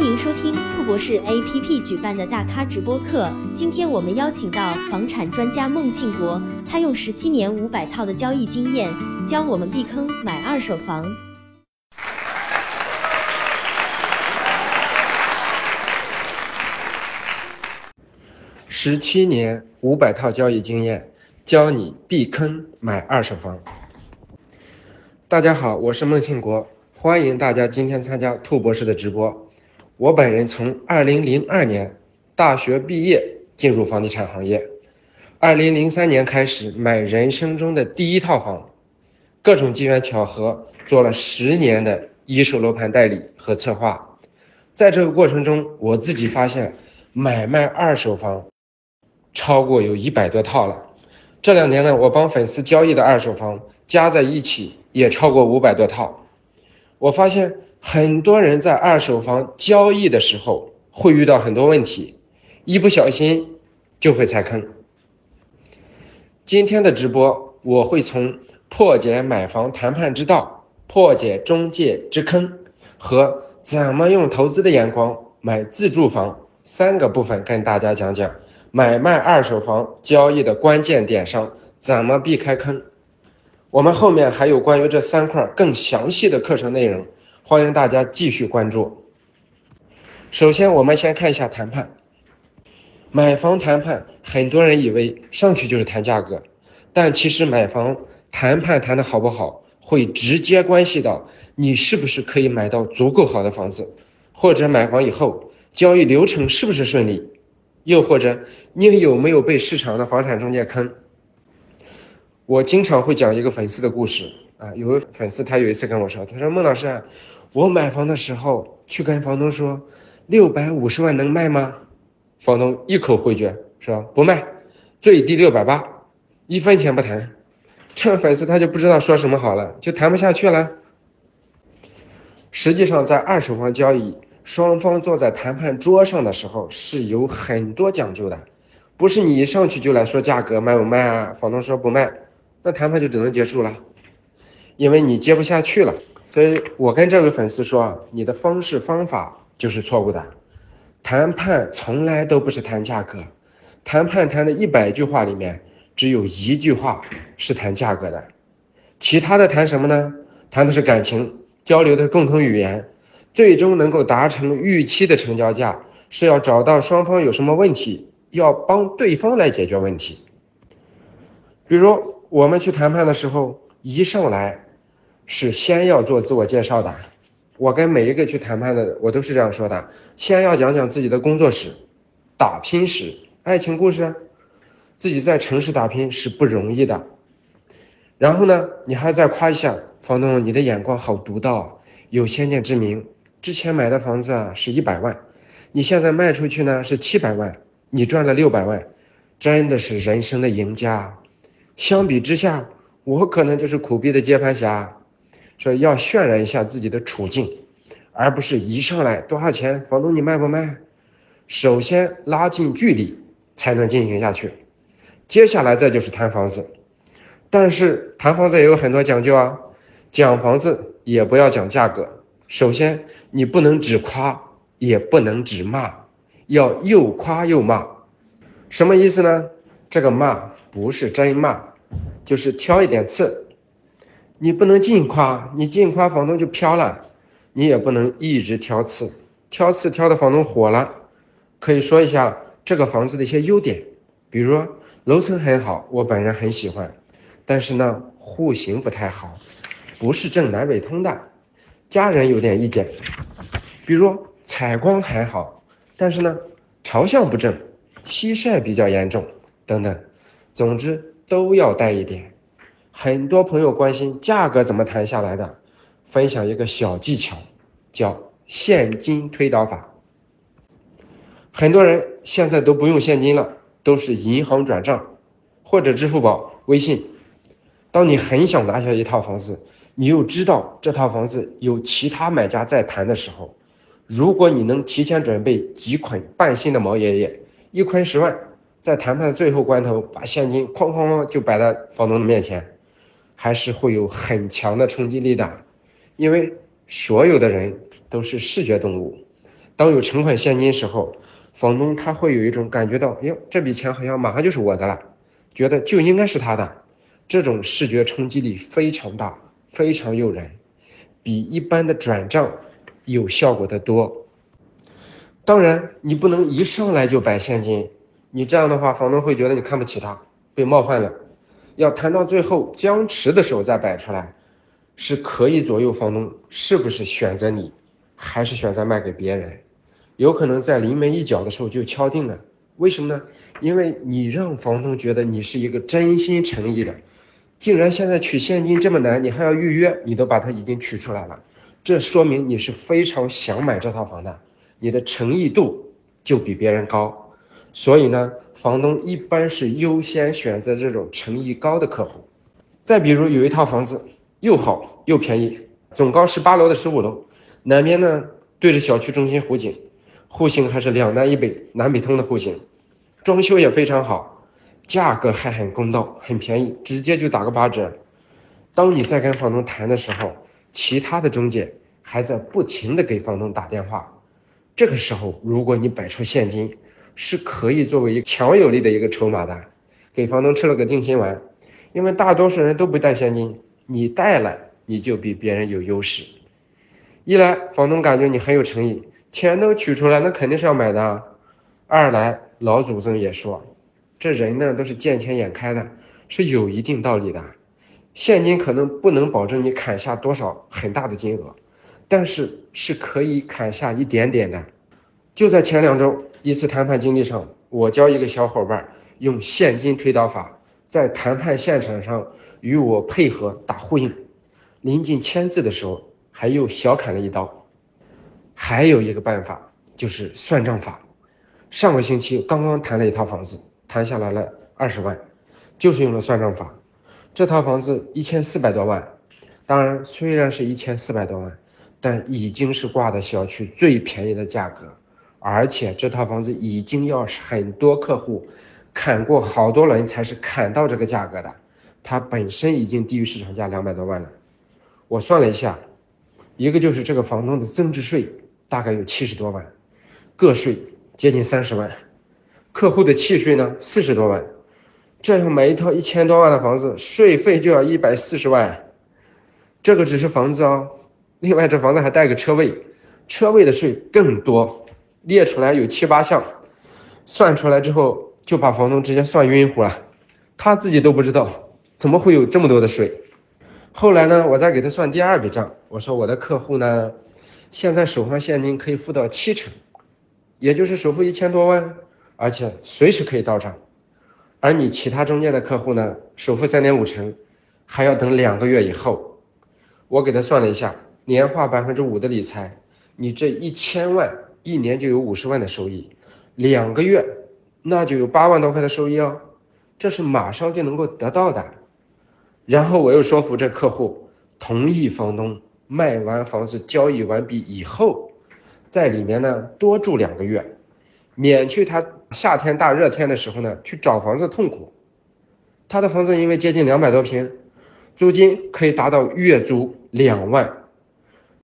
欢迎收听兔博士 APP 举办的大咖直播课。今天我们邀请到房产专家孟庆国，他用十七年五百套的交易经验，教我们避坑买二手房。十七年五百套交易经验，教你避坑买二手房。大家好，我是孟庆国，欢迎大家今天参加兔博士的直播。我本人从二零零二年大学毕业进入房地产行业，二零零三年开始买人生中的第一套房，各种机缘巧合做了十年的一手楼盘代理和策划。在这个过程中，我自己发现买卖二手房。超过有一百多套了。这两年呢，我帮粉丝交易的二手房加在一起也超过五百多套。我发现很多人在二手房交易的时候会遇到很多问题，一不小心就会踩坑。今天的直播我会从破解买房谈判之道、破解中介之坑和怎么用投资的眼光买自住房三个部分跟大家讲讲。买卖二手房交易的关键点上怎么避开坑？我们后面还有关于这三块更详细的课程内容，欢迎大家继续关注。首先，我们先看一下谈判。买房谈判，很多人以为上去就是谈价格，但其实买房谈判谈的好不好，会直接关系到你是不是可以买到足够好的房子，或者买房以后交易流程是不是顺利。又或者你有没有被市场的房产中介坑？我经常会讲一个粉丝的故事啊，有位粉丝他有一次跟我说，他说孟老师，我买房的时候去跟房东说六百五十万能卖吗？房东一口回绝说不卖，最低六百八，一分钱不谈。这粉丝他就不知道说什么好了，就谈不下去了。实际上在二手房交易。双方坐在谈判桌上的时候是有很多讲究的，不是你一上去就来说价格卖不卖啊？房东说不卖，那谈判就只能结束了，因为你接不下去了。所以我跟这位粉丝说，你的方式方法就是错误的。谈判从来都不是谈价格，谈判谈的一百句话里面只有一句话是谈价格的，其他的谈什么呢？谈的是感情，交流的共同语言。最终能够达成预期的成交价，是要找到双方有什么问题，要帮对方来解决问题。比如我们去谈判的时候，一上来是先要做自我介绍的。我跟每一个去谈判的，我都是这样说的：先要讲讲自己的工作史、打拼史、爱情故事，自己在城市打拼是不容易的。然后呢，你还再夸一下房东，你的眼光好独到，有先见之明。之前买的房子啊是一百万，你现在卖出去呢是七百万，你赚了六百万，真的是人生的赢家。相比之下，我可能就是苦逼的接盘侠。说要渲染一下自己的处境，而不是一上来多少钱，房东你卖不卖？首先拉近距离才能进行下去，接下来再就是谈房子。但是谈房子也有很多讲究啊，讲房子也不要讲价格。首先，你不能只夸，也不能只骂，要又夸又骂。什么意思呢？这个骂不是真骂，就是挑一点刺。你不能尽夸，你尽夸房东就飘了；你也不能一直挑刺，挑刺挑的房东火了。可以说一下这个房子的一些优点，比如楼层很好，我本人很喜欢，但是呢，户型不太好，不是正南北通的。家人有点意见，比如采光还好，但是呢，朝向不正，西晒比较严重，等等。总之都要带一点。很多朋友关心价格怎么谈下来的，分享一个小技巧，叫现金推导法。很多人现在都不用现金了，都是银行转账或者支付宝、微信。当你很想拿下一套房子。你又知道这套房子有其他买家在谈的时候，如果你能提前准备几捆半新的毛爷爷，一捆十万，在谈判的最后关头把现金哐哐哐就摆在房东的面前，还是会有很强的冲击力的，因为所有的人都是视觉动物，当有存款现金时候，房东他会有一种感觉到，哟，这笔钱好像马上就是我的了，觉得就应该是他的，这种视觉冲击力非常大，非常诱人，比一般的转账有效果的多。当然，你不能一上来就摆现金，你这样的话，房东会觉得你看不起他，被冒犯了。要谈到最后僵持的时候再摆出来，是可以左右房东是不是选择你，还是选择卖给别人。有可能在临门一脚的时候就敲定了，为什么呢？因为你让房东觉得你是一个真心诚意的，竟然现在取现金这么难，你还要预约，你都把它已经取出来了，这说明你是非常想买这套房的，你的诚意度就比别人高，所以呢，房东一般是优先选择这种诚意高的客户。再比如有一套房子又好又便宜，总高十八楼的十五楼，南边呢对着小区中心湖景。户型还是两南一北南北通的户型，装修也非常好，价格还很公道，很便宜，直接就打个八折。当你在跟房东谈的时候，其他的中介还在不停的给房东打电话。这个时候，如果你摆出现金，是可以作为一个强有力的一个筹码的，给房东吃了个定心丸。因为大多数人都不带现金，你带了，你就比别人有优势。一来，房东感觉你很有诚意。钱都取出来，那肯定是要买的。二来，老祖宗也说，这人呢都是见钱眼开的，是有一定道理的。现金可能不能保证你砍下多少很大的金额，但是是可以砍下一点点的。就在前两周一次谈判经历上，我教一个小伙伴用现金推导法，在谈判现场上与我配合打呼应，临近签字的时候，还又小砍了一刀。还有一个办法就是算账法。上个星期刚刚谈了一套房子，谈下来了二十万，就是用了算账法。这套房子一千四百多万，当然虽然是一千四百多万，但已经是挂的小区最便宜的价格，而且这套房子已经要很多客户砍过好多轮才是砍到这个价格的，它本身已经低于市场价两百多万了。我算了一下，一个就是这个房东的增值税。大概有七十多万，个税接近三十万，客户的契税呢四十多万，这样买一套一千多万的房子，税费就要一百四十万，这个只是房子哦，另外这房子还带个车位，车位的税更多，列出来有七八项，算出来之后就把房东直接算晕乎了，他自己都不知道怎么会有这么多的税。后来呢，我再给他算第二笔账，我说我的客户呢。现在手上现金可以付到七成，也就是首付一千多万，而且随时可以到账。而你其他中介的客户呢，首付三点五成，还要等两个月以后。我给他算了一下，年化百分之五的理财，你这一千万一年就有五十万的收益，两个月那就有八万多块的收益哦，这是马上就能够得到的。然后我又说服这客户同意房东。卖完房子交易完毕以后，在里面呢多住两个月，免去他夏天大热天的时候呢去找房子痛苦。他的房子因为接近两百多平，租金可以达到月租两万，